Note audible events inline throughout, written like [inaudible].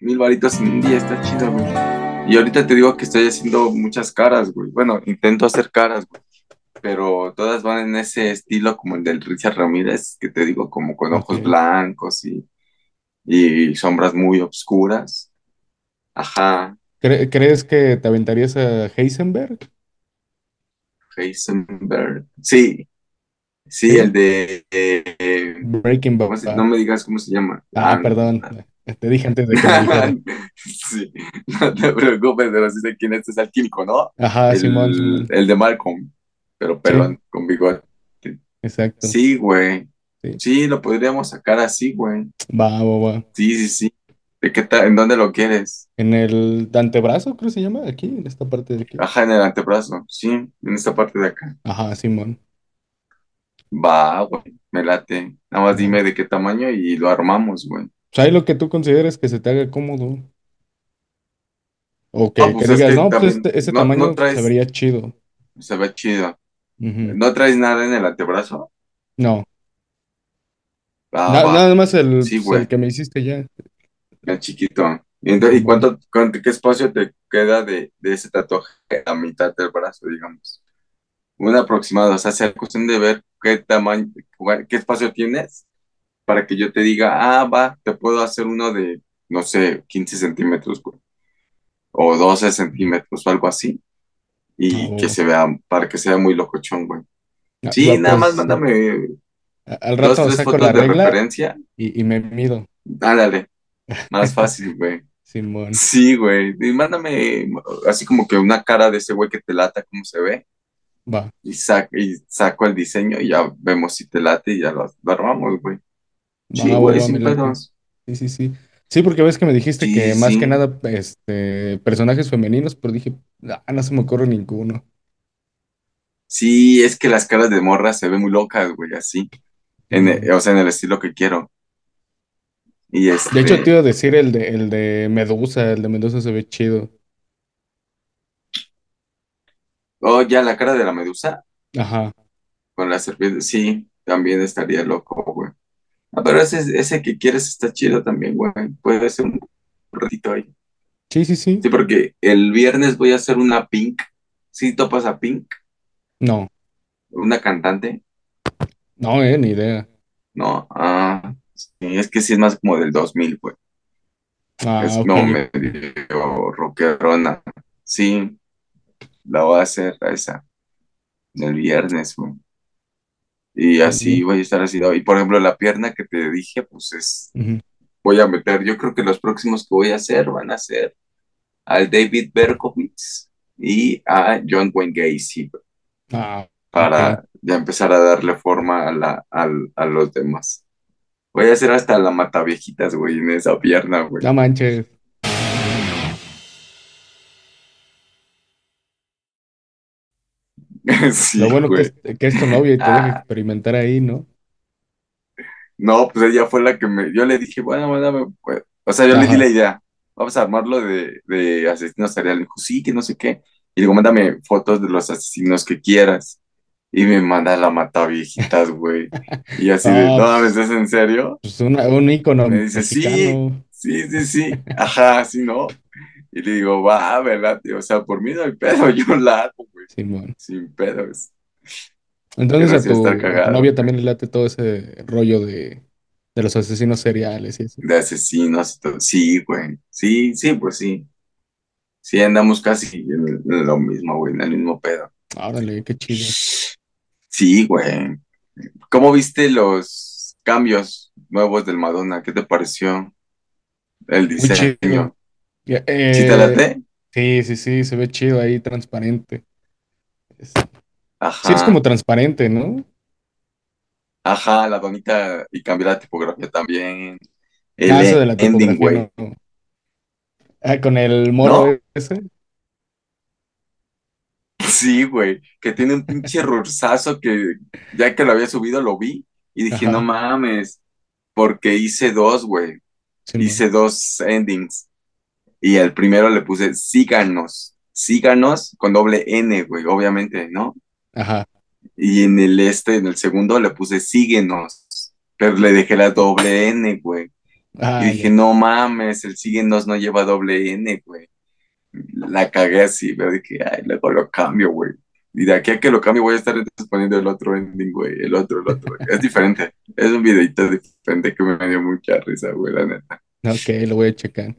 Mil varitos en un día, está chido, güey. Y ahorita te digo que estoy haciendo muchas caras, güey. Bueno, intento hacer caras, güey. Pero todas van en ese estilo como el del Richard Ramírez, que te digo, como con ojos blancos y, y sombras muy oscuras. Ajá, ¿Cre- ¿Crees que te aventarías a Heisenberg? Heisenberg. Sí, sí, el de... eh, Breaking ¿cómo se- Bad. no me digas cómo se llama. Ah, perdón. Te dije antes de que me. [laughs] Sí, no te preocupes, pero sí sé quién es, es el químico, ¿no? Ajá, El, Simón, el de Malcolm, pero pelón, con bigote. Exacto. Sí, güey. Sí. Sí, lo podríamos sacar así, güey. Va, va, va. Sí, sí, sí. ¿De qué ¿En dónde lo quieres? En el antebrazo, creo que se llama, aquí, en esta parte de aquí. Ajá, en el antebrazo. Sí, en esta parte de acá. Ajá, Simón. Va, güey. Me late. Nada más dime de qué tamaño y lo armamos, güey. O sea, ahí lo que tú consideres que se te haga cómodo. O que, No, pues es digas, que no, pues también este- ese no- no tamaño traes- se vería chido. Se ve chido. Ujú. ¿No traes nada en el antebrazo? No, Ah, na- va. nada más el, Sí, pues, güey. que me hiciste ya. El chiquito. Y, entonces, ¿y Bueno. cuánto, cuánto- qué espacio te queda de, de ese tatuaje a mitad del brazo, digamos? Un aproximado, o sea, sea cuestión de ver qué tamaño, qué espacio tienes para que yo te diga, ah, va, te puedo hacer uno de, no sé, 15 centímetros, güey, o 12 centímetros o algo así, y Ah, que se vea, para que sea muy locochón, güey. Ah, Sí, nada pues, más mándame Al dos, rato tres saco fotos la de referencia, y, y me mido. ándale, más [laughs] fácil, güey. Simón. Sí, güey. Y mándame así como que una cara de ese güey que te lata, cómo se ve. Va, Y, sa- y saco el diseño y ya vemos si te late y ya lo, lo armamos, güey. Sí, güey, sin pedos. Sí, sí, sí. Sí, porque ves que me dijiste Sí, que más sí. que nada, este, personajes femeninos, pero dije, ah, no se me ocurre ninguno. Sí, es que las caras de morra se ven muy locas, güey, así. En, e- o sea, en el estilo que quiero. Y De hecho, este, te iba a decir el de, el de Medusa, el de Medusa se ve chido. oh, ya la cara de la medusa Ajá. con la serpiente, sí, también estaría loco, güey. Ah, pero ese, ese que quieres está chido también, güey. Puede ser un ratito ahí. Sí, sí, sí. Sí, porque el viernes voy a hacer una Pink. ¿Sí topas a Pink? No, Una cantante. no, eh, ni idea. No, ah, sí, es que sí es más como del 2000, güey. Ah, Es como medio rockerona. Sí, la voy a hacer a esa el viernes, güey. Y así voy a estar así. ¿no? Y por ejemplo, la pierna que te dije, pues es, voy a meter, yo creo que los próximos que voy a hacer van a ser al David Berkowitz y a John Wayne Gacy, Ah, para ya empezar a darle forma a, la, al- a los demás. Voy a hacer hasta la mataviejitas, güey, en esa pierna, güey. No manches. [laughs] Sí, Lo bueno que güey. es, que es tu novia y te deja Ah, experimentar ahí, ¿no? no, pues ella fue la que me, yo le dije, bueno, mándame, pues, o sea, yo le di Ajá. la idea, vamos a armarlo de, de asesinos serial, dijo, sí, que no sé qué, y digo, mándame fotos de los asesinos que quieras, y me manda la mataviejitas, güey, y [laughs] así de, Ah, no mames, pues, ¿es en serio? pues una- un ícono Me dice, sí, mexicano. sí, sí, sí, ajá, sí, ¿no? Y le digo, va, ¿verdad? tío? O sea, por mí no hay pedo, [laughs] yo la hago, güey, sin pedos, Entonces a tu, cagado, novia güey. también le late todo ese rollo de, de los asesinos seriales y eso. de asesinos y todo. Sí, güey. Sí, sí, pues sí. Sí, andamos casi en, en lo mismo, güey, en el mismo pedo. Órale, qué chido. Sí, güey. ¿Cómo viste los cambios nuevos del Madonna? ¿Qué te pareció el Muy te eh, late? sí, sí, sí, se ve chido ahí, transparente. Sí, es como transparente, ¿no? ajá, la donita y cambió la tipografía también. Ah, eso de El la ending, tipografía güey. no. Ah, con el morro ¿No? ese. Sí, güey, que tiene un pinche [laughs] rursazo que ya que lo había subido lo vi y dije, no mames, porque hice dos, güey. Hice dos endings y el primero le puse síganos, síganos con doble N, güey, obviamente, ¿no? Ajá. Y en el este, en el segundo le puse síguenos, pero le dejé la doble N, güey. Y Ah, dije, ya. no mames, el síguenos no lleva doble N, güey. La cagué así, pero dije, ay, luego lo cambio, güey. Y de aquí a que lo cambio voy a estar entonces poniendo el otro ending, güey, el otro, el otro. [laughs] Es diferente, es un videito diferente que me dio mucha risa, güey, la neta. Ok, lo voy a checar.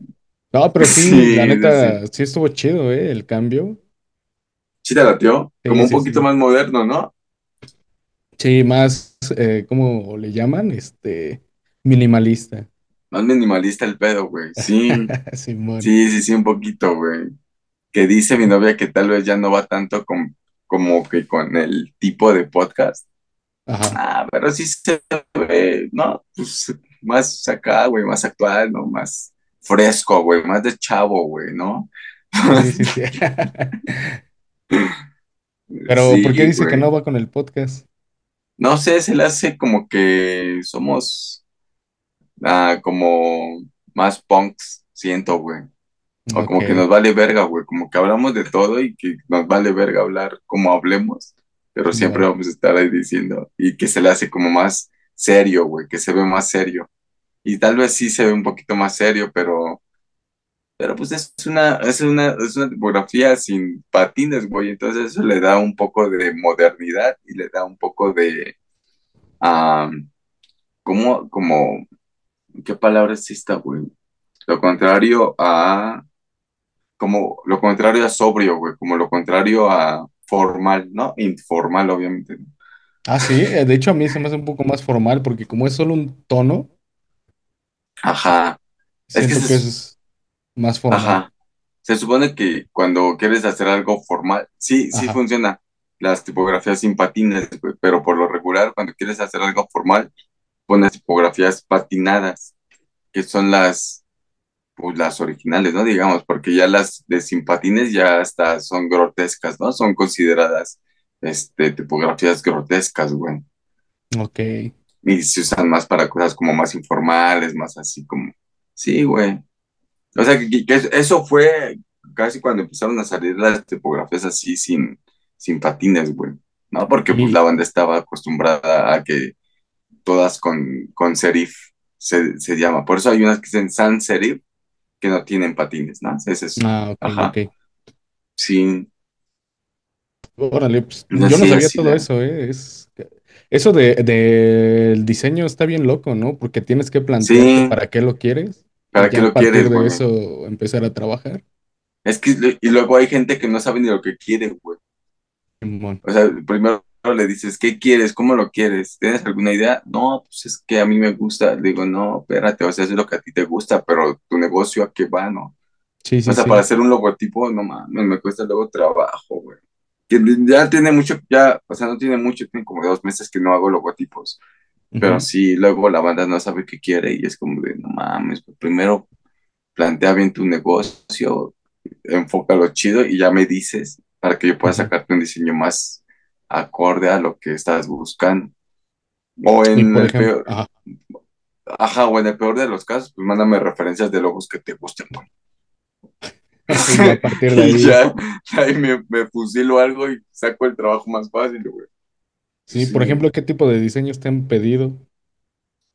No, pero sí, la Sí, sí, sí. neta, sí estuvo chido, ¿eh? El cambio. Sí te latió, como Sí, un sí, poquito más moderno, ¿no? Sí, más, eh, ¿cómo le llaman? Este, minimalista. Más minimalista el pedo, güey. Sí, [laughs] sí, sí, sí, un poquito, güey. Que dice mi novia que tal vez ya no va tanto con, como que con el tipo de podcast. Ajá. Ah, pero sí se ve, ¿no? Pues más acá, güey, más actual, ¿no? Más fresco, güey, más de chavo, güey, ¿no? Sí, sí, sí. [laughs] Pero, ¿por qué dice que no va con el podcast? No sé, se le hace como que somos ah, como más punks, siento, güey. O como que nos vale verga, güey. Como que hablamos de todo y que nos vale verga hablar como hablemos. Pero siempre vamos a estar ahí diciendo. Y que se le hace como más serio, güey. Que se ve más serio. Y tal vez sí se ve un poquito más serio, pero, pero pues es una, es una, es una tipografía sin patines, güey. Entonces eso le da un poco de modernidad y le da un poco de, ah, ¿cómo, como, qué palabra es esta, güey? Lo contrario a, como, lo contrario a sobrio, güey. Como lo contrario a formal, ¿no? Informal, obviamente. Ah, sí, eh, de hecho a mí se me hace un poco más formal porque como es solo un tono, Ajá. Es que siento que se, es más formal. ajá. Se supone que cuando quieres hacer algo formal, sí, sí funciona las tipografías sin patines, pero por lo regular, cuando quieres hacer algo formal, pones tipografías patinadas, que son las, pues, las originales, ¿no? Digamos, porque ya las de sin patines ya hasta son grotescas, ¿no? Son consideradas, este, tipografías grotescas, güey. ok. Y se usan más para cosas como más informales, más así como, sí, güey. O sea, que, que eso fue casi cuando empezaron a salir las tipografías así sin, sin patines, güey. ¿No? Porque pues la banda estaba acostumbrada a que todas con, con serif se, se llama. Por eso hay unas que dicen sans serif que no tienen patines, ¿no? Es eso. ah, ok, ok. Ajá. Sí, Órale, pues yo no sabía así todo eso, ¿eh? Es, eso de, del diseño está bien loco, ¿no? Porque tienes que plantearte Sí, para qué lo quieres y ¿para qué lo quieres, de eso empezar a trabajar. Es que, y luego hay gente que no sabe ni lo que quiere, güey. Simón. O sea, primero le dices, ¿qué quieres? ¿Cómo lo quieres? ¿Tienes alguna idea? No, pues es que a mí me gusta. Le digo, no, espérate, o sea, es lo que a ti te gusta, pero tu negocio a qué va, ¿no? Sí, O sí, sea, para hacer un logotipo, no mames, me cuesta luego trabajo, güey. Que ya tiene mucho, ya, o sea, no tiene mucho, tiene como dos meses que no hago logotipos, pero sí, luego la banda no sabe qué quiere y es como de, no mames, pues primero plantea bien tu negocio, enfócalo chido y ya me dices para que yo pueda sacarte un diseño más acorde a lo que estás buscando. O en el ejemplo, peor, ajá, ajá, o en el peor de los casos, pues mándame referencias de logos que te gusten, güey. Y a partir de [laughs] Y ahí, ya, ahí me, me fusilo algo y saco el trabajo más fácil, güey. sí, por ejemplo, ¿qué tipo de diseños te han pedido?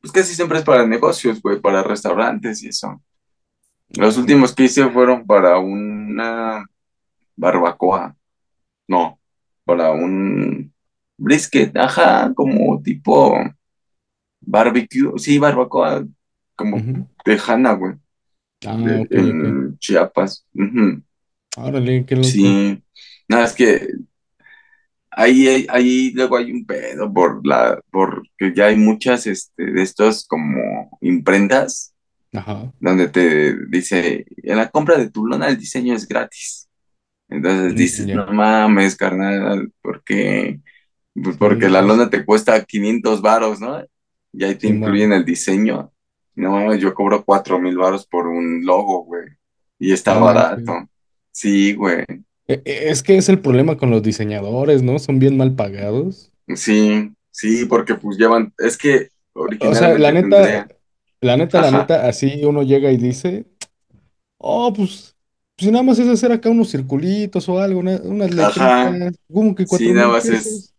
Pues casi siempre es para negocios, güey, para restaurantes y eso. Los últimos que hice fueron para una barbacoa. No, para un brisket, ajá, como tipo barbecue, sí, barbacoa, como ujú. tejana, güey, Ah, de- en Chiapas. Ujú, Órale, qué loco. Sí, nada, es que ahí, ahí luego hay un pedo por la, porque ya hay muchas, este, de estos como imprentas, Ajá. donde te dice, en la compra de tu lona el diseño es gratis. Entonces Mm, dices, no mames, carnal. Pues porque Sí, la lona te cuesta 500 varos, ¿no? Y ahí te incluyen el diseño. No, yo cobro cuatro mil varos por un logo, güey. Y está manches. barato. Sí, güey. E- e- Es que es el problema con los diseñadores, ¿no? Son bien mal pagados. Sí, sí, porque pues llevan, es que O sea, la originalmente neta, tendría, la neta, la neta, así uno llega y dice, oh, pues, pues nada más es hacer acá unos circulitos o algo, una- unas ajá, letritas, como que sí, cuatro nada mil más es.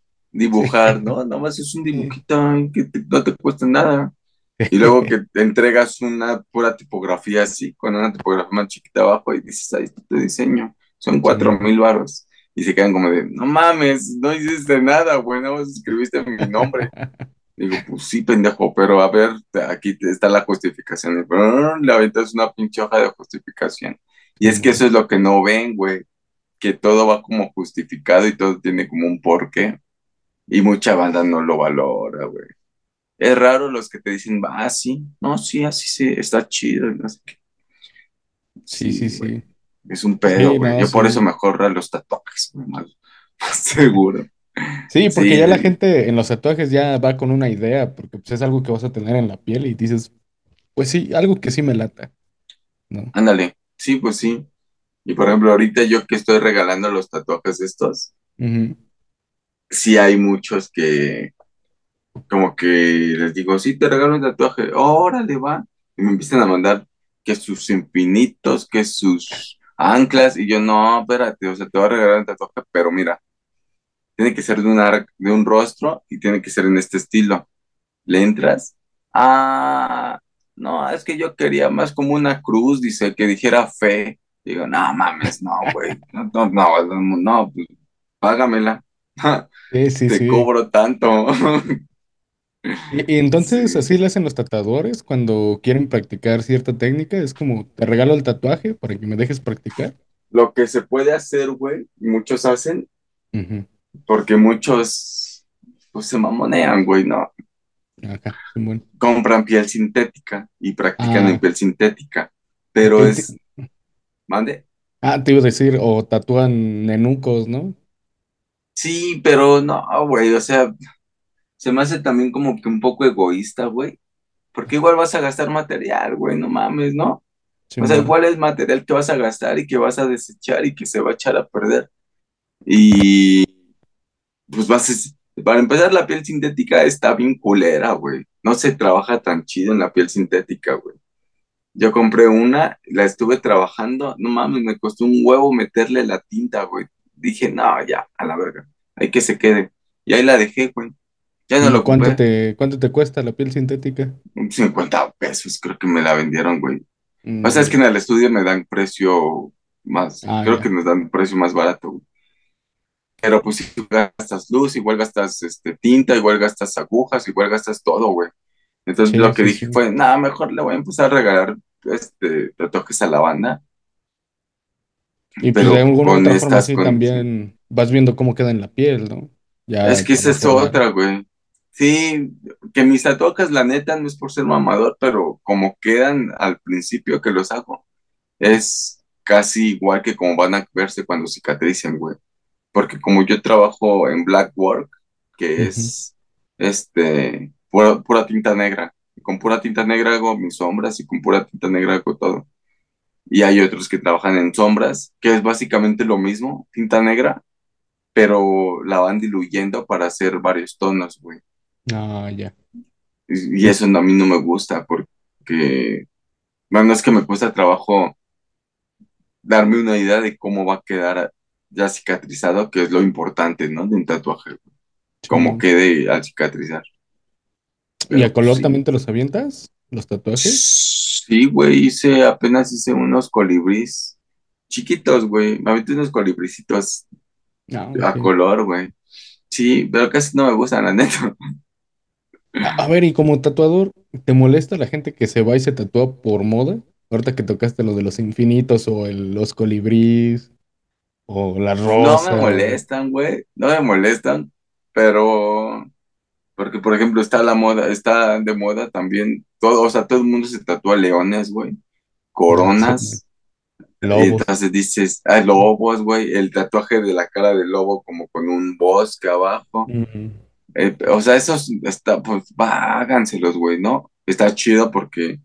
Sí, dibujar, ¿no? Nada más es un sí, dibujito que te- no te cuesta nada. [laughs] Y luego que te entregas una pura tipografía así, con una tipografía más chiquita abajo y dices, ahí está tu diseño, son cuatro mil varos. Y se quedan como de, no mames, no hiciste nada, güey, no escribiste mi nombre. [laughs] Digo, pues sí, pendejo, pero a ver, aquí está la justificación. Y brrr, le aventas una pinche hoja de justificación. Y es que eso es lo que no ven, güey, que todo va como justificado y todo tiene como un porqué. Y mucha banda no lo valora, güey. Es raro los que te dicen, ah, sí, no, sí, así sí, está chido. no sé qué. Sí, sí, Sí, es un pedo, Sí, no, Yo por eso mejor a los tatuajes, más, [laughs] más seguro. Sí, porque ya la gente en los tatuajes ya va con una idea, porque pues, es algo que vas a tener en la piel y dices, pues sí, algo que sí me lata, ¿no? ándale, sí, pues sí. Y por ejemplo, ahorita yo que estoy regalando los tatuajes estos, sí hay muchos que como que les digo, sí, te regalo un tatuaje, órale, va. Y me empiezan a mandar que sus infinitos, que sus anclas, y yo, no, espérate, o sea, te voy a regalar un tatuaje, pero mira, tiene que ser de un, ar- de un rostro y tiene que ser en este estilo. ¿Le entras? Ah, no, es que yo quería más como una cruz, dice, que dijera fe. Digo, no mames, no, güey, no, no, no, no, no, pues, págamela. [laughs] Sí, sí, Te sí. cobro tanto. Y, y entonces Sí. así le hacen los tatuadores cuando quieren practicar cierta técnica, es como, te regalo el tatuaje para que me dejes practicar. Lo que se puede hacer, güey, muchos hacen, porque muchos, pues se mamonean, güey, ¿no? Ajá, Simón. Compran piel sintética y practican en Ah, piel sintética, pero es, mande. ah, te iba a decir, o tatúan nenucos, ¿no? Sí, pero no, güey, o sea, se me hace también como que un poco egoísta, güey, porque igual vas a gastar material, güey, no mames, ¿no? O sea, igual es material que vas a gastar y que vas a desechar y que se va a echar a perder. Y pues vas a, para empezar, la piel sintética está bien culera, güey. No se trabaja tan chido en la piel sintética, güey. Yo compré una, la estuve trabajando, no mames, me costó un huevo meterle la tinta, güey. Dije, no, ya, a la verga, hay que se quede. Y ahí la dejé, güey. Ya no ¿Y la cuánto te, cuánto te cuesta la piel sintética? 50 pesos, creo que me la vendieron, güey. O sea, Mm, es que ya. en el estudio me dan precio más, Ah, creo que nos dan precio más barato, güey. Pero pues si gastas luz, igual gastas este, tinta, igual gastas agujas, igual gastas todo, güey. Entonces Sí, lo que sí, dije sí. fue, nada, mejor le voy a empezar a regalar este, tatuajes a la banda, Y pues de alguna con otra forma estas sí condiciones. también vas viendo cómo queda en la piel, ¿no? Es Ya que con esa es otra, güey. Sí, que mis tatuajes, la neta, no es por ser mamador, pero como quedan al principio que los hago, es casi igual que como van a verse cuando cicatricen, güey. Porque como yo trabajo en black work, que es este pura, pura tinta negra, y con pura tinta negra hago mis sombras y con pura tinta negra hago todo. Y hay otros que trabajan en sombras, que es básicamente lo mismo, tinta negra, pero la van diluyendo para hacer varios tonos, güey. Ah, ya. Y, eso a mí no me gusta porque, bueno, es que me cuesta trabajo darme una idea de cómo va a quedar ya cicatrizado, que es lo importante, ¿no? De un tatuaje, cómo quede al cicatrizar. ¿Y a color sí. también te los avientas? ¿Los tatuajes? Sí, güey, hice, apenas hice unos colibríes chiquitos, güey. Me aventé unos colibricitos Ah, a color, güey. Sí, pero casi no me gustan, la neta. A, ver, y como tatuador, ¿te molesta la gente que se va y se tatúa por moda? Ahorita que tocaste lo de los infinitos o el- los colibríes o las No me rosas. molestan, güey. No me molestan, pero porque, por ejemplo, está la moda, está de moda también todo, o sea, todo el mundo se tatúa leones, güey, Ah, coronas, y Lobos. entonces dices, ah, lobos, güey, el tatuaje de la cara del lobo como con un bosque abajo. Ujú. Eh, o sea, esos, está, pues, va, háganselos, güey, ¿no? Está chido porque,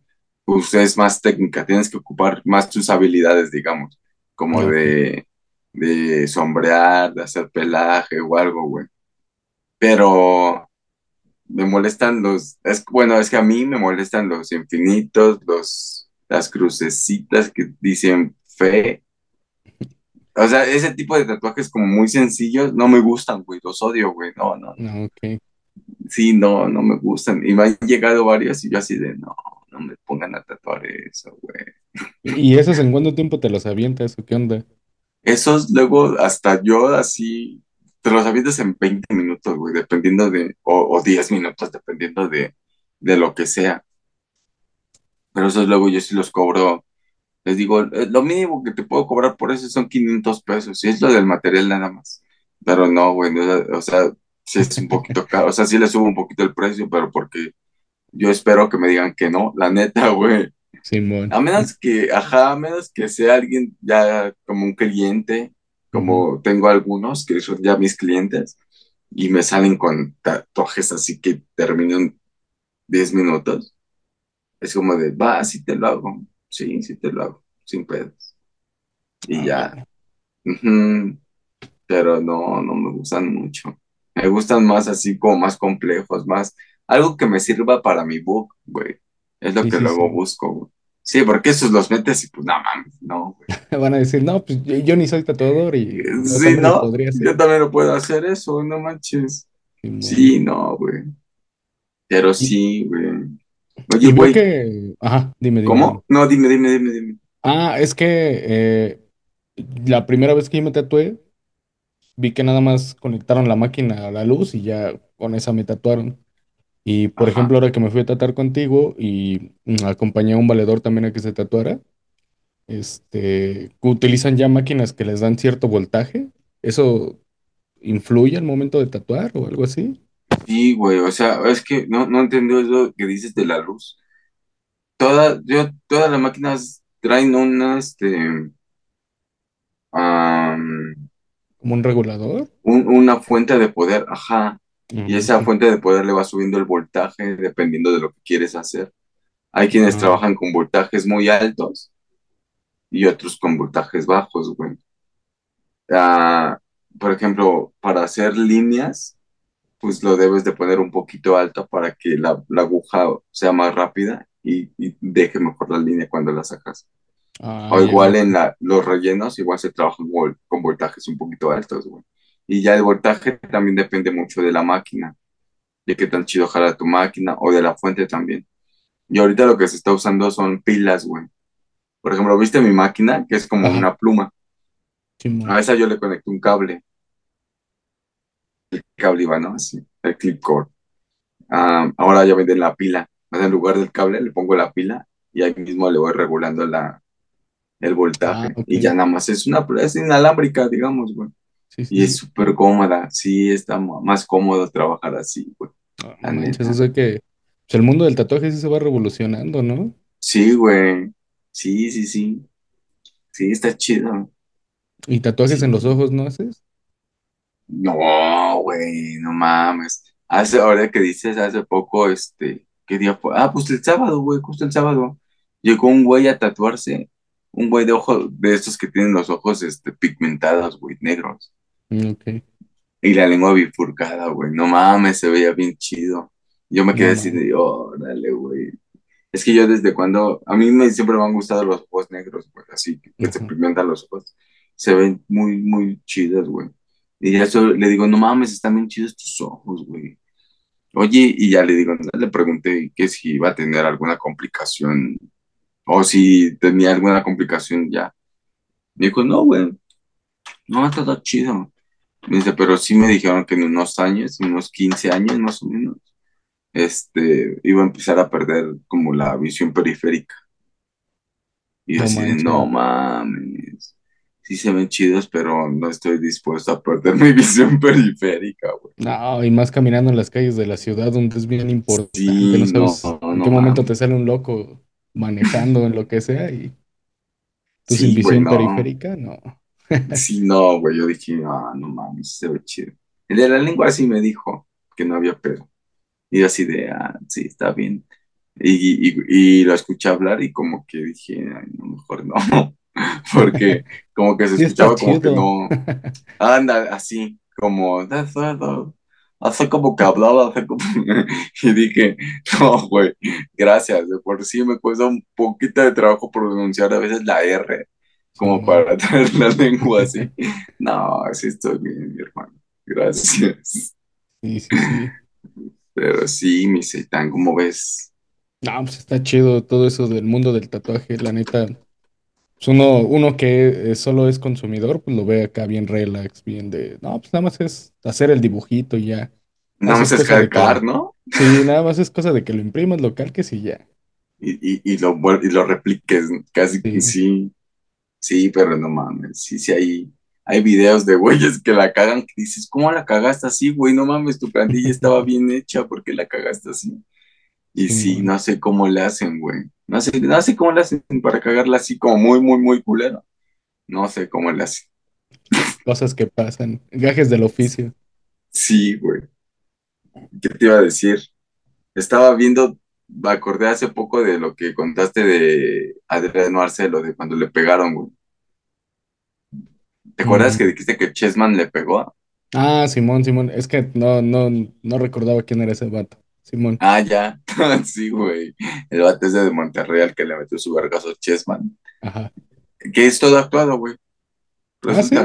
pues, es más técnica, tienes que ocupar más tus habilidades, digamos, como de, de sombrear, de hacer pelaje o algo, güey. Pero me molestan los, es, bueno, es que a mí me molestan los infinitos, los, las crucecitas que dicen fe. O sea, ese tipo de tatuajes como muy sencillos, no me gustan, güey, los odio, güey, no, no. Ah, ok. Sí, no, no me gustan. Y me han llegado varios y yo así de, no, no me pongan a tatuar eso, güey. ¿Y esos en cuánto tiempo te los avientas o qué onda? Esos luego hasta yo así, te los avientas en 20 minutos, güey, dependiendo de, o, o 10 minutos, dependiendo de, de lo que sea. Pero esos luego yo sí los cobro. Les digo, "Eh, lo mínimo que te puedo cobrar por eso son 500 pesos. Y es lo del material nada más. Pero no, güey, no, o sea, sí es un poquito [laughs] caro. O sea, sí le subo un poquito el precio, pero porque yo espero que me digan que no, la neta, güey. Simón. A menos que, ajá, a menos que sea alguien ya como un cliente, como tengo algunos que son ya mis clientes, y me salen con tatuajes así que termino en 10 minutos. Es como de, va, sí te lo hago. Sí, sí te lo hago, sin pedos. Y Ah, ya. bueno. Pero no, no me gustan mucho. Me gustan más así como más complejos, más algo que me sirva para mi book, güey. Es lo Sí, que sí, luego sí. busco, güey. Sí, porque esos los metes y pues no mames, no, güey. [laughs] Van a decir, no, pues yo, yo ni soy tatuador y yo Sí, no, yo también lo puedo hacer eso, no manches. Sí, no, güey. Pero sí, güey. Oye, y veo güey, que, ajá, dime, dime. ¿cómo? No, dime, dime, dime, dime. Ah, es que eh, la primera vez que yo me tatué, vi que nada más conectaron la máquina a la luz y ya con esa me tatuaron. Y por Ajá. ejemplo, ahora que me fui a tatuar contigo y mm, acompañé a un valedor también a que se tatuara, este, utilizan ya máquinas que les dan cierto voltaje. ¿Eso influye al momento de tatuar o algo así? Sí, güey, o sea, es que no, no entiendo eso que dices de la luz. Toda, yo, todas las máquinas traen una, este, ¿Como un regulador? un- una fuente de poder, ajá. Y esa fuente de poder le va subiendo el voltaje dependiendo de lo que quieres hacer. Hay quienes Ah, trabajan con voltajes muy altos y otros con voltajes bajos, güey. Ah, por ejemplo, para hacer líneas, pues lo debes de poner un poquito alto para que la, la aguja sea más rápida y, y deje mejor la línea cuando la sacas. ah, O igual en la, los rellenos, igual se trabajan vol- con voltajes un poquito altos, güey. Y ya el voltaje también depende mucho de la máquina, de qué tan chido jala tu máquina o de la fuente también. Y ahorita lo que se está usando son pilas, güey. Por ejemplo, ¿viste mi máquina? Que es como Ajá, una pluma. A Simón. esa yo le conecté un cable. El cable iba, ¿no? Así, el clip cord. Ah, ahora ya venden la pila. O sea, en lugar del cable le pongo la pila y ahí mismo le voy regulando la, el Ah, voltaje. ok. Y ya nada más es una, es inalámbrica, digamos, güey. Sí, sí, Y es súper cómoda. Sí, está más cómodo trabajar así, güey. Ah, La manches, neta. sea que pues, el mundo del tatuaje sí se va revolucionando, ¿no? Sí, güey. Sí, sí, sí. Sí, está chido. ¿Y tatuajes en los ojos no haces? No, güey, no mames. Hace, ahora que dices, hace poco, este, ¿qué día fue? Ah, pues el sábado, güey, justo el sábado. Llegó un güey a tatuarse. Un güey de ojo, de estos que tienen los ojos, este, pigmentados, güey, negros. Mm, Ok. Y la lengua bifurcada, güey. No mames, se veía bien chido. Yo me quedé No así de, órale, güey. Es que yo desde cuando, a mí me, siempre me han gustado los ojos negros, güey, así que, se pigmentan los ojos. Se ven muy, muy chidos, güey. Y ya le digo, no mames, están bien chidos tus ojos, güey. Oye, y ya le digo, le pregunté que si iba a tener alguna complicación o si tenía alguna complicación ya. Me dijo, no, güey, no, está todo chido. Me dice, pero sí me dijeron que en unos años, en unos 15 años más o menos, este, iba a empezar a perder como la visión periférica. Y yo No así de, no mames, sí se ven chidos, pero no estoy dispuesto a perder [laughs] mi visión periférica, güey. No, y más caminando en las calles de la ciudad donde es bien importante, Sí, no, sabes en no qué momento te sale un loco manejando en lo que sea y tú sin Sí, visión periférica, no. [laughs] Sí, no, güey, yo dije, ah, no mames, se ve chido. El de la lengua sí me dijo que no había pedo. Y yo así de, ah, sí, está bien. Y, y, y lo escuché hablar y como que dije, ay, no, mejor no. [laughs] [laughs] Porque como que se Sí escuchaba como que no, [laughs] anda así, como, hace como que hablaba, hace como... [laughs] y dije, no, güey, gracias, de por sí me cuesta un poquito de trabajo pronunciar a veces la R, como para traer la lengua así. No, así estoy bien, mi hermano, gracias. Sí, sí, sí. Pero sí, mi Seitan, ¿cómo ves? No, pues está chido todo eso del mundo del tatuaje, la neta. Pues uno, uno que eh, solo es consumidor, pues lo ve acá bien relax, bien de, no, pues nada más es hacer el dibujito y ya. Nada Nada más es calcar, que, ¿no? sí, nada más es cosa de que lo imprimas, lo calques y ya. Y, y, y lo, y lo repliques, casi, Sí. sí, sí, pero no mames, sí, sí, hay, hay videos de güeyes que la cagan, que dices, ¿cómo la cagaste así, güey? No mames, tu plantilla estaba [laughs] bien hecha, ¿por qué la cagaste así? Y sí, no sé cómo le hacen, güey. No sé, no sé cómo le hacen para cagarla así como muy, muy, muy culero. No sé cómo le hacen. Cosas que pasan, gajes del oficio. Sí, güey. ¿Qué te iba a decir? Estaba viendo, me acordé hace poco de lo que contaste de Adrián Marcelo, de cuando le pegaron, güey. ¿Te acuerdas que Mm. dijiste que Chessman le pegó? Ah, Simón, Simón, es que no, no, no recordaba quién era ese vato. Simón, Ah, ya. [laughs] Sí, güey. El bate ese de Monterrey al que le metió su vergazo a Chessman. ajá. Que es todo actuado, güey. Ah, sí.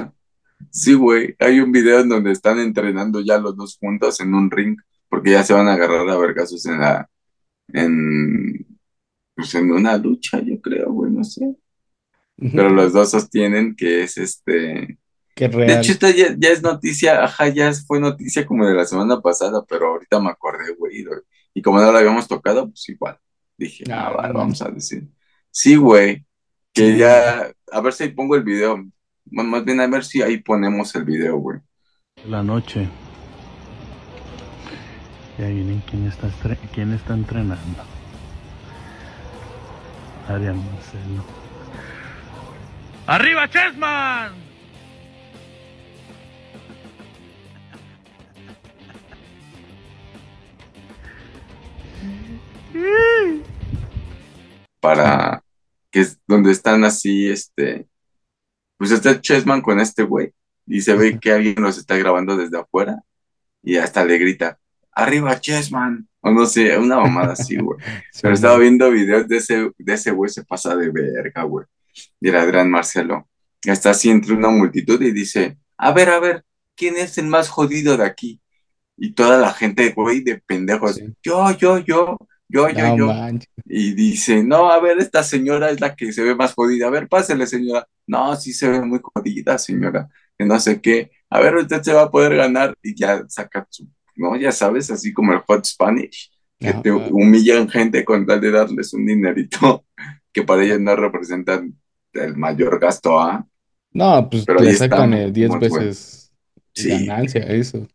Sí, güey. Hay un video en donde están entrenando ya los dos juntos en un ring, porque ya se van a agarrar a vergazos en la, en, pues en una lucha, yo creo, güey, no sé. Pero los dos sostienen que es este. Qué De hecho, esta ya, ya es noticia, ajá, ya fue noticia como de la semana pasada, pero ahorita me acordé, güey. Y como no la habíamos tocado, pues igual. Dije, ah, Ah, no va, vamos a decir. Sí, güey, que ya, a ver si ahí pongo el video. Bueno, Más bien a ver si ahí ponemos el video, güey. la noche. Y ahí vienen quién está, quién está entrenando. Adrián Marcelo. ¡Arriba, Chessman! Para que es donde están así, este, pues está Chessman con este güey. Y se ve que alguien los está grabando desde afuera. Y hasta le grita, arriba Chessman. O no sé, una mamada así, [laughs] güey. Pero estaba viendo videos de ese, de ese güey, se pasa de verga, güey. Y era Adrián Marcelo. Está así entre una multitud y dice, a ver, a ver, ¿quién es el más jodido de aquí? Y toda la gente, güey, de pendejos, Sí. yo, yo, yo, yo, yo, No yo. manches. Y dice, no, a ver, esta señora es la que se ve más jodida. A ver, pásele, señora. No, sí se ve muy jodida, señora. Que no sé qué. A ver, usted se va a poder ganar. Y ya saca su, no, ya sabes, así como el Hot Spanish, que te humillan gente con tal de darles un dinerito [laughs] que para ellos no representan el mayor gasto, ¿ah? No, pues Pero le sacan eh, 10 estamos, güey. veces Sí, ganancia a eso.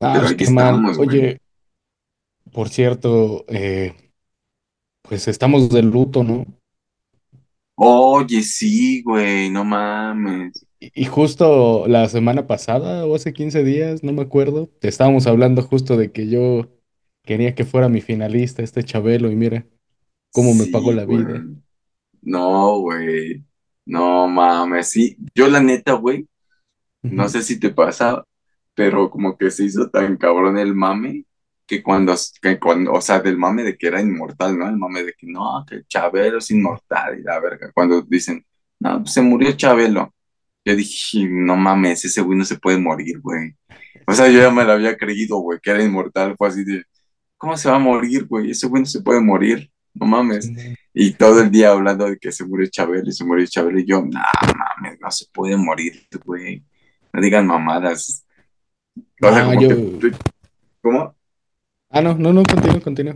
Ah, pues qué mal. estamos. Oye, por cierto, eh, pues estamos de luto, ¿no? Oye, sí, güey, no mames. Y y justo la semana pasada o hace 15 días, no me acuerdo, te estábamos hablando justo de que yo quería que fuera mi finalista, este Chabelo, y mira cómo me pagó Sí, la güey. vida. No, güey. No mames, sí. Yo la neta, güey, no Ujú. sé si te pasa, pero como que se hizo tan cabrón el mame que cuando, que cuando, o sea, del mame de que era inmortal, ¿no? El mame de que no, que Chabelo es inmortal y la verga. Cuando dicen, no, pues se murió Chabelo. Yo dije, no mames, ese güey no se puede morir, güey. O sea, yo ya me lo había creído, güey, que era inmortal. Fue así de, ¿cómo se va a morir, güey? Ese güey no se puede morir, no mames. Y todo el día hablando de que se murió Chabelo y se murió Chabelo. Y yo, no mames, no se puede morir, güey. No digan mamadas. O sea, No, como yo... que, te- ¿cómo? Ah, no, no, no, continúa, continúa.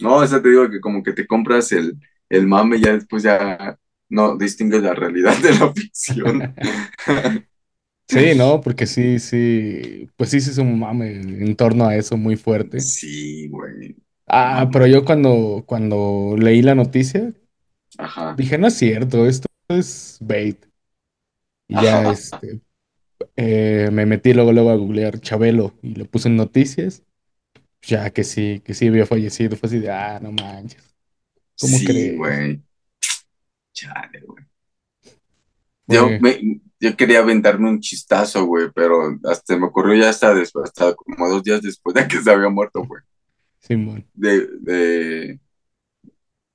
No, o sea, te digo que como que te compras el, el mame y ya después ya no distingues la realidad de la ficción. [laughs] Sí, no, porque sí, sí, pues sí, sí es un mame en torno a eso muy fuerte. Sí, güey. Ah, pero yo cuando, cuando leí la noticia, Ajá. dije, no es cierto, esto es bait. Y ya, Ajá. [laughs] este, eh, me metí luego, luego a googlear Chabelo y lo puse en noticias, ya que sí, que sí había fallecido, fue así de, ah, no manches, ¿cómo Sí, crees? güey. Chale, güey. Yo, me, yo quería aventarme un chistazo, güey, pero hasta me ocurrió ya hasta después, hasta como dos días después de que se había muerto, güey. Simón. De, de,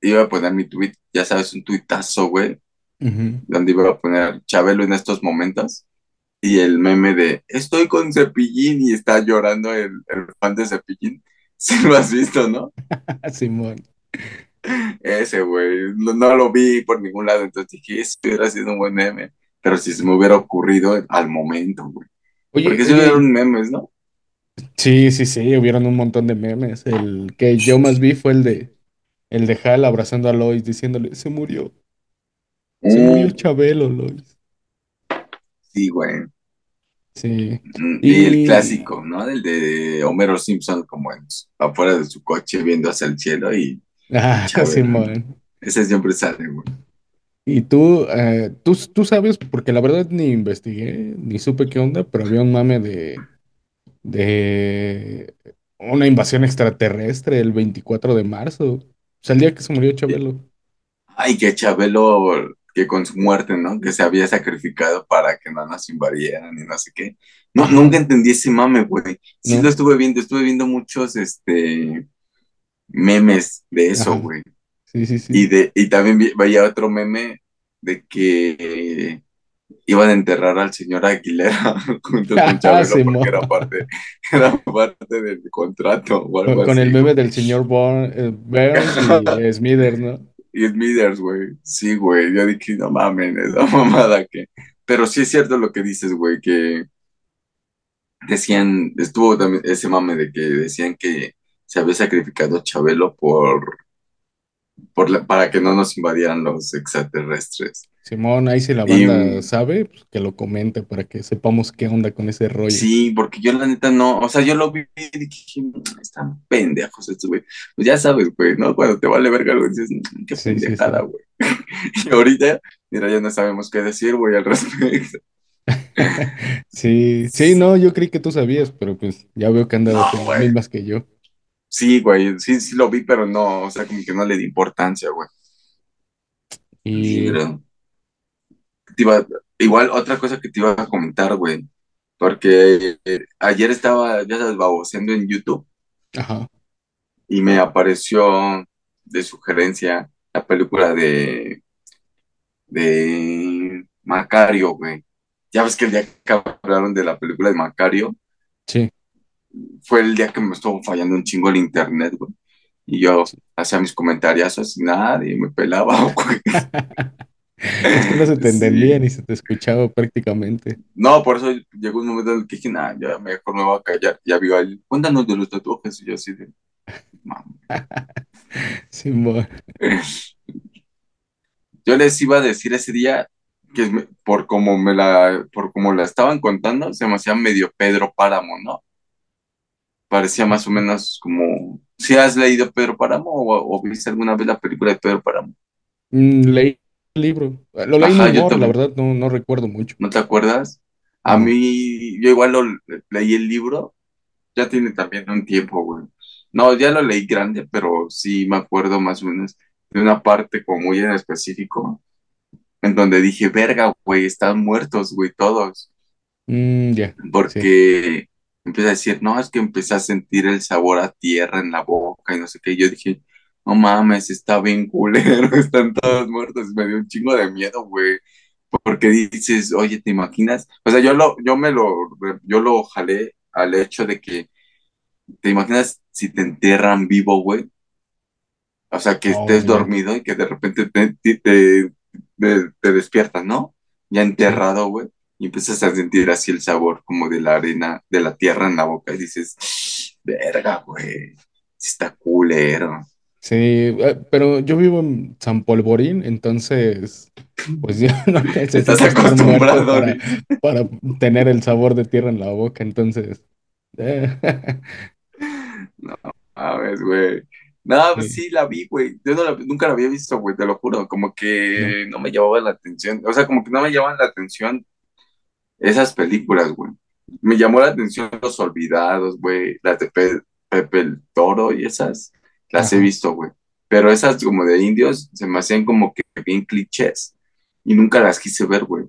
iba a poner mi tweet, ya sabes, un tuitazo, güey, donde iba a poner Chabelo en estos momentos y el meme de estoy con Cepillín y está llorando el, el fan de Cepillín. [laughs] Sí lo has visto, ¿no? [laughs] Simón. Ese, güey. No, no lo vi por ningún lado, entonces dije, eso hubiera sido un buen meme. Pero si se me hubiera ocurrido al momento, güey. Oye, Porque si hubieron memes, ¿no? sí, sí, sí, hubieron un montón de memes. El que yo más vi fue el de el de Hal abrazando a Lois diciéndole, se murió, se murió Mm, Chabelo, Lois. sí, güey. Sí. Y el clásico, ¿no? El de Homero Simpson como en, afuera de su coche viendo hacia el cielo y, ah. [laughs] Simón. Ese siempre sale, güey. Y tú, eh, tú, tú sabes, porque la verdad ni investigué, ni supe qué onda, pero había un mame de, de una invasión extraterrestre el 24 de marzo. O sea, el día que se murió Chabelo. Ay, que Chabelo, que con su muerte, ¿no? Que se había sacrificado para que no nos invadieran y no sé qué. No, nunca entendí ese mame, güey. Sí lo estuve viendo, estuve viendo muchos, este, memes de eso, güey. sí, sí, Y sí. de, y también vi- veía otro meme de que iban a enterrar al señor Aguilera [laughs] junto con Ajá, Chabelo porque Simón. era parte, [laughs] era parte del contrato o algo Con, con el meme del señor Born- eh, Burns y [laughs] Smithers, ¿no? Y Smithers, güey. Sí, güey. Yo dije, no mames, esa [laughs] mamada que. Pero sí es cierto lo que dices, güey, que decían, estuvo también ese mame de que decían que se había sacrificado Chabelo por, por la- para que no nos invadieran los extraterrestres. Simón, ahí si la Y banda sabe, pues, que lo comente para que sepamos qué onda con ese rollo. sí, porque yo la neta no, o sea, yo lo vi y dije, "Mm, están pendejos estos, güey. Pues ya sabes, güey, ¿no? Cuando te vale verga algo dices, "Mm, qué Sí, sí, pendejada, sí. güey. [laughs] Y ahorita, mira, ya no sabemos qué decir, güey, al respecto. [laughs] Sí, sí, no, yo creí que tú sabías, pero pues ya veo que andas No, en las mismas que yo. Sí, güey, sí, sí lo vi, pero no, o sea, como que no le di importancia, güey. Sí, Y, pero te iba- igual otra cosa que te iba a comentar, güey, porque eh, ayer estaba, ya sabes, baboseando en YouTube ajá, y me apareció de sugerencia la película de, de Macario, güey. Ya ves que el día que hablaron de la película de Macario sí, fue el día que me estuvo fallando un chingo el internet, güey. Y yo hacía mis comentarios así, nadie me pelaba, [laughs] güey. Es que no se te entendía Sí. ni se te escuchaba prácticamente. No, por eso llegó un momento en el que dije, nah, ya mejor me voy a callar. Ya vio ahí, cuéntanos de los tatuajes. Y yo así de. [laughs] Simón, [laughs] Yo les iba a decir ese día que por como me la, por como la estaban contando, se me hacía medio Pedro Páramo, ¿no? Parecía más o menos como, ¿si has leído Pedro Páramo o, o viste alguna vez la película de Pedro Páramo? Mm, leí el libro. Lo leí Ajá, morro, la verdad, no, no recuerdo mucho. ¿No te acuerdas? A No. mí, yo igual lo leí el libro, ya tiene también un tiempo, güey. No, ya lo leí grande, pero sí me acuerdo más o menos de una parte como muy en específico, en donde dije, verga, güey, están muertos, güey, todos. Mm. Porque empieza a decir, no, es que empecé a sentir el sabor a tierra en la boca y no sé qué. Y yo dije, no mames, está bien culero, [laughs] están todos muertos. Me dio un chingo de miedo, güey. Porque dices, oye, ¿te imaginas? O sea, yo lo, yo me lo, yo lo jalé al hecho de que, ¿te imaginas si te entierran vivo, güey? O sea, que Oh, estés dormido y que de repente te, te, te, te- despiertas, ¿no? Ya enterrado, güey, y empiezas a sentir así el sabor como de la arena, de la tierra en la boca y dices, verga, güey, está culero. Sí, eh, pero yo vivo en San Polvorín, entonces, pues [laughs] yo no Estás necesito muerto acostumbrado, [laughs] para, para tener el sabor de tierra en la boca, entonces, eh, [laughs] No, mames, güey. No, pues sí, sí, la vi, güey. Yo no la- nunca la había visto, güey, te lo juro. Como que no me llamaba la atención. O sea, como que no me llamaban la atención esas películas, güey. Me llamó la atención Los Olvidados, güey, las de Pe- Pepe el Toro y esas, las he visto, güey. Pero esas como de indios se me hacían como que bien clichés y nunca las quise ver, güey.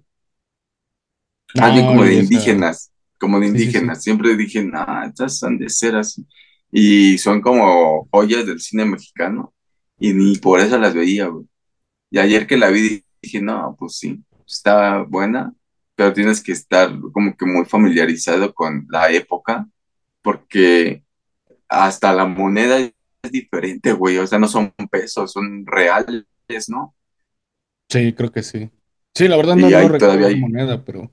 Bien No, como de indígenas, como de sí, sí, sí, indígenas. Siempre dije, nah, estas han de ser así. Y son como joyas del cine mexicano y ni por eso las veía, güey. Y ayer que la vi dije, no, pues sí, está buena, pero tienes que estar como que muy familiarizado con la época, porque hasta la moneda es diferente, güey. O sea, no son pesos, son reales, ¿no? Sí, creo que sí. Sí, la verdad no, no recuerdo la hay. moneda, pero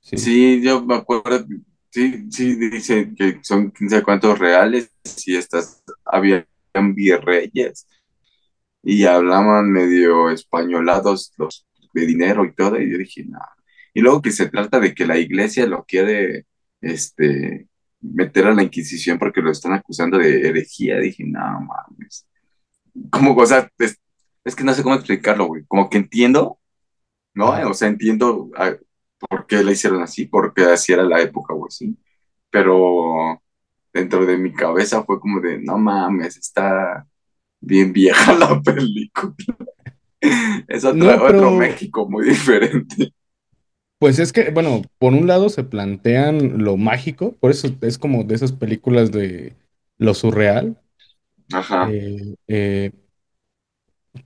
sí. Sí, yo me acuerdo. Sí, sí, dice que son quién sabe cuántos reales y estas habían virreyes y hablaban medio españolados los de dinero y todo. Y yo dije, no. Y luego que se trata de que la iglesia lo quiere, este, meter a la Inquisición porque lo están acusando de herejía. Dije, no mames. Como, o sea, es, es que no sé cómo explicarlo, güey. Como que entiendo, ¿no? O sea, entiendo ah, por qué la hicieron así, porque así era la época, güey, sí. Pero dentro de mi cabeza fue como de, no mames, está bien vieja [laughs] la película. [laughs] Es otro, No, otro México muy [laughs] diferente. Pues es que, bueno, por un lado se plantean lo mágico, por eso es como de esas películas de lo surreal, Ajá. eh, eh,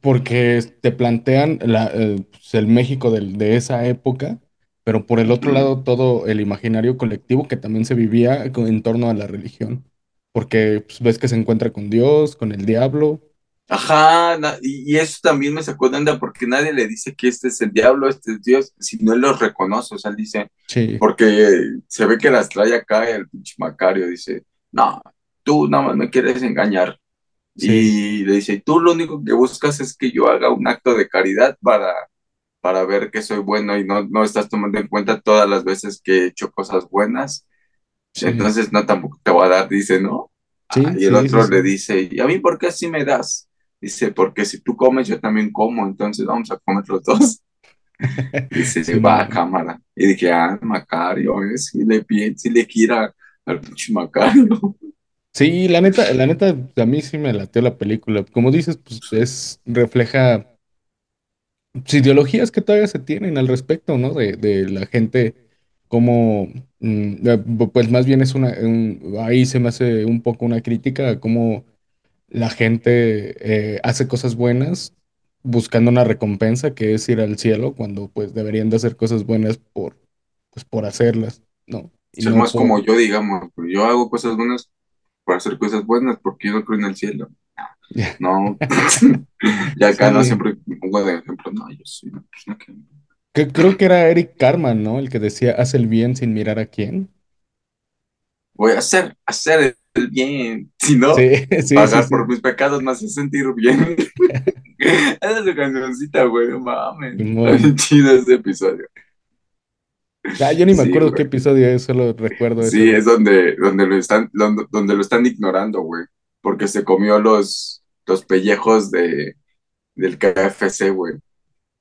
porque te plantean la, eh, pues, el México de esa época, pero por el otro lado todo el imaginario colectivo que también se vivía en torno a la religión, porque pues, ves que se encuentra con Dios, con el diablo. Ajá, y, eso también me sacó de onda porque nadie le dice que este es el diablo, este es Dios, si no él los reconoce, o sea, él dice, Sí, porque se ve que las trae acá el pinche Macario, dice, no, tú nada más me quieres engañar. sí, Y le dice, tú lo único que buscas es que yo haga un acto de caridad para, para ver que soy bueno y no, no estás tomando en cuenta todas las veces que he hecho cosas buenas, sí, entonces no tampoco te voy a dar, dice, ¿no? Ah, y el sí, sí, otro le dice, ¿y a mí por qué así me das? Dice, porque si tú comes, yo también como, entonces vamos a comer los dos. [laughs] Dice, va a cámara. Y dije, ah, Macario, eh, sí le sí le quiera al pinche Macario. Sí, la neta, la neta, a mí sí me lateó la película. Como dices, pues es, refleja ideologías que todavía se tienen al respecto, ¿no? De, de la gente, como, mm, eh, pues más bien es una, un- ahí se me hace un poco una crítica a cómo la gente eh, hace cosas buenas buscando una recompensa que es ir al cielo, cuando pues deberían de hacer cosas buenas por, pues por hacerlas, ¿no? Y no más como por... yo, digamos, pues, yo hago cosas buenas para hacer cosas buenas porque yo no creo en el cielo. [laughs] No, [laughs] y acá no Sí. siempre me pongo de ejemplo, no, yo soy una persona que Que, creo que era Eric Carman, ¿no? El que decía, haz el bien sin mirar a quién. voy a hacer, hacer el bien, si no, Sí, sí, [laughs] sí, pagar por mis pecados me hace sentir bien. [laughs] Esa es su cancioncita, güey, no mames. Simón. chido ese episodio. Ah, yo ni me acuerdo qué episodio es, solo recuerdo eso Sí, es donde, donde lo están, donde, donde lo están ignorando, güey. Porque se comió los, los pellejos de, del KFC, güey.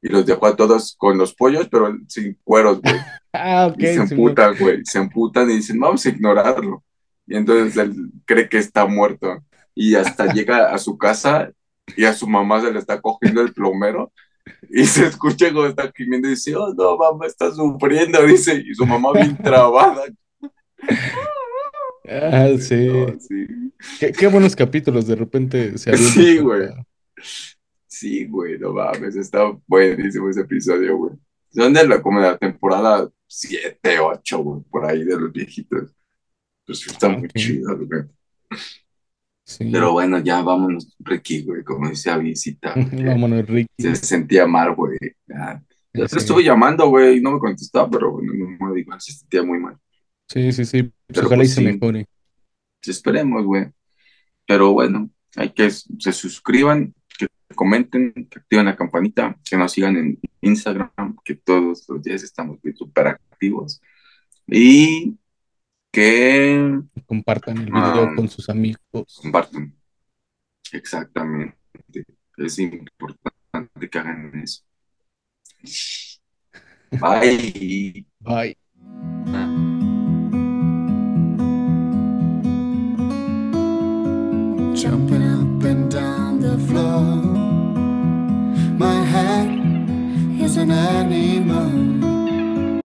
Y los dejó a todos con los pollos, pero sin cueros, güey. [laughs] Ah, ok, Y se emputan, güey. Se emputan y dicen, vamos a ignorarlo. Y entonces él cree que está muerto. Y hasta [laughs] llega a su casa y a su mamá se le está cogiendo el plomero. Y se escucha cuando está gimiendo y dice, oh, no, mamá está sufriendo, dice. Y su mamá bien trabada. [laughs] Ah, sí. No, sí. Qué, qué buenos capítulos, de repente se Sí, güey. Sí, güey, no mames. Está buenísimo ese episodio, güey. Son de la, como de la temporada 7, 8, güey, por ahí de los viejitos. Pues está muy chido, güey. Sí. Pero bueno, ya vámonos, Ricky, güey, como dice Avisita, que [laughs] Vámonos, se Ricky. sentía mal, güey. Ya. Sí, le estuve llamando, güey, y no me contestaba, pero bueno, no me digo, se sentía muy mal. sí, sí, sí. Pues Pero ojalá y pues se sí, mejore. esperemos, güey. Pero bueno, hay que se suscriban, que comenten, que activen la campanita, que nos sigan en Instagram, que todos los días estamos súper activos. Y que Compartan el video um, con sus amigos. compartan. Exactamente. Es importante que hagan eso. Bye. Bye. jumping up and down the floor. My head is an animal.